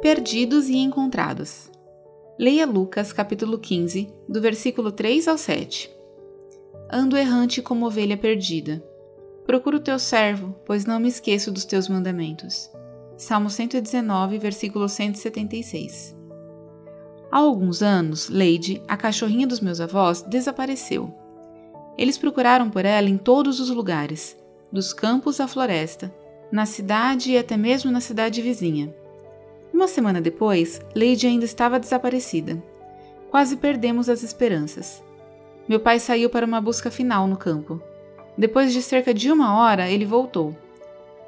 Perdidos e encontrados. Leia Lucas capítulo 15, do versículo 3 ao 7. Ando errante como ovelha perdida. Procuro o teu servo, pois não me esqueço dos teus mandamentos. Salmo 119, versículo 176. Há alguns anos, Lady, a cachorrinha dos meus avós, desapareceu. Eles procuraram por ela em todos os lugares, dos campos à floresta, na cidade e até mesmo na cidade vizinha. Uma semana depois, Lady ainda estava desaparecida. Quase perdemos as esperanças. Meu pai saiu para uma busca final no campo. Depois de cerca de uma hora, ele voltou.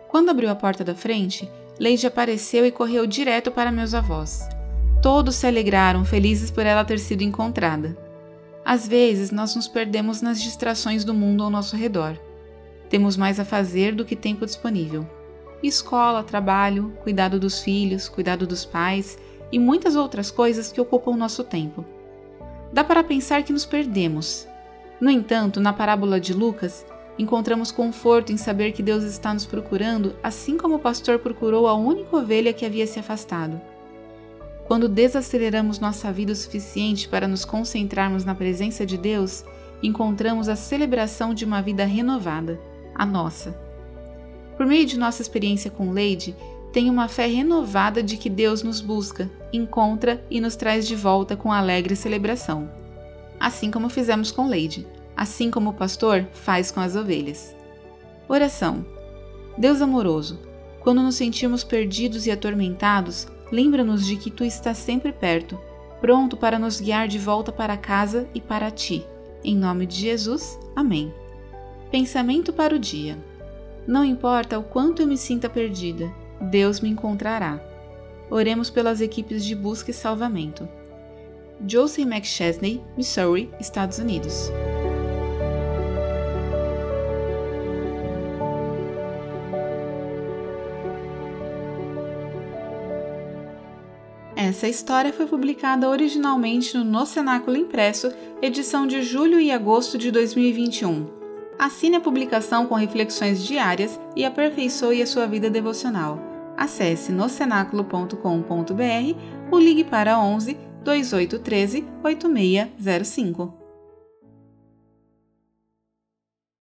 Quando abriu a porta da frente, Lady apareceu e correu direto para meus avós. Todos se alegraram, felizes por ela ter sido encontrada. Às vezes, nós nos perdemos nas distrações do mundo ao nosso redor. Temos mais a fazer do que tempo disponível escola, trabalho, cuidado dos filhos, cuidado dos pais e muitas outras coisas que ocupam nosso tempo. Dá para pensar que nos perdemos. No entanto, na parábola de Lucas, encontramos conforto em saber que Deus está nos procurando, assim como o pastor procurou a única ovelha que havia se afastado. Quando desaceleramos nossa vida o suficiente para nos concentrarmos na presença de Deus, encontramos a celebração de uma vida renovada, a nossa. Por meio de nossa experiência com Lady, tenho uma fé renovada de que Deus nos busca, encontra e nos traz de volta com alegre celebração. Assim como fizemos com Lady, assim como o pastor faz com as ovelhas. Oração. Deus amoroso, quando nos sentimos perdidos e atormentados, lembra-nos de que tu estás sempre perto, pronto para nos guiar de volta para casa e para ti. Em nome de Jesus. Amém. Pensamento para o dia. Não importa o quanto eu me sinta perdida, Deus me encontrará. Oremos pelas equipes de busca e salvamento. Josie McChesney, Missouri, Estados Unidos. Essa história foi publicada originalmente no No Cenáculo Impresso, edição de julho e agosto de 2021 assine a publicação com reflexões diárias e aperfeiçoe a sua vida devocional. Acesse nocenáculo.com.br ou ligue para 11 2813 8605.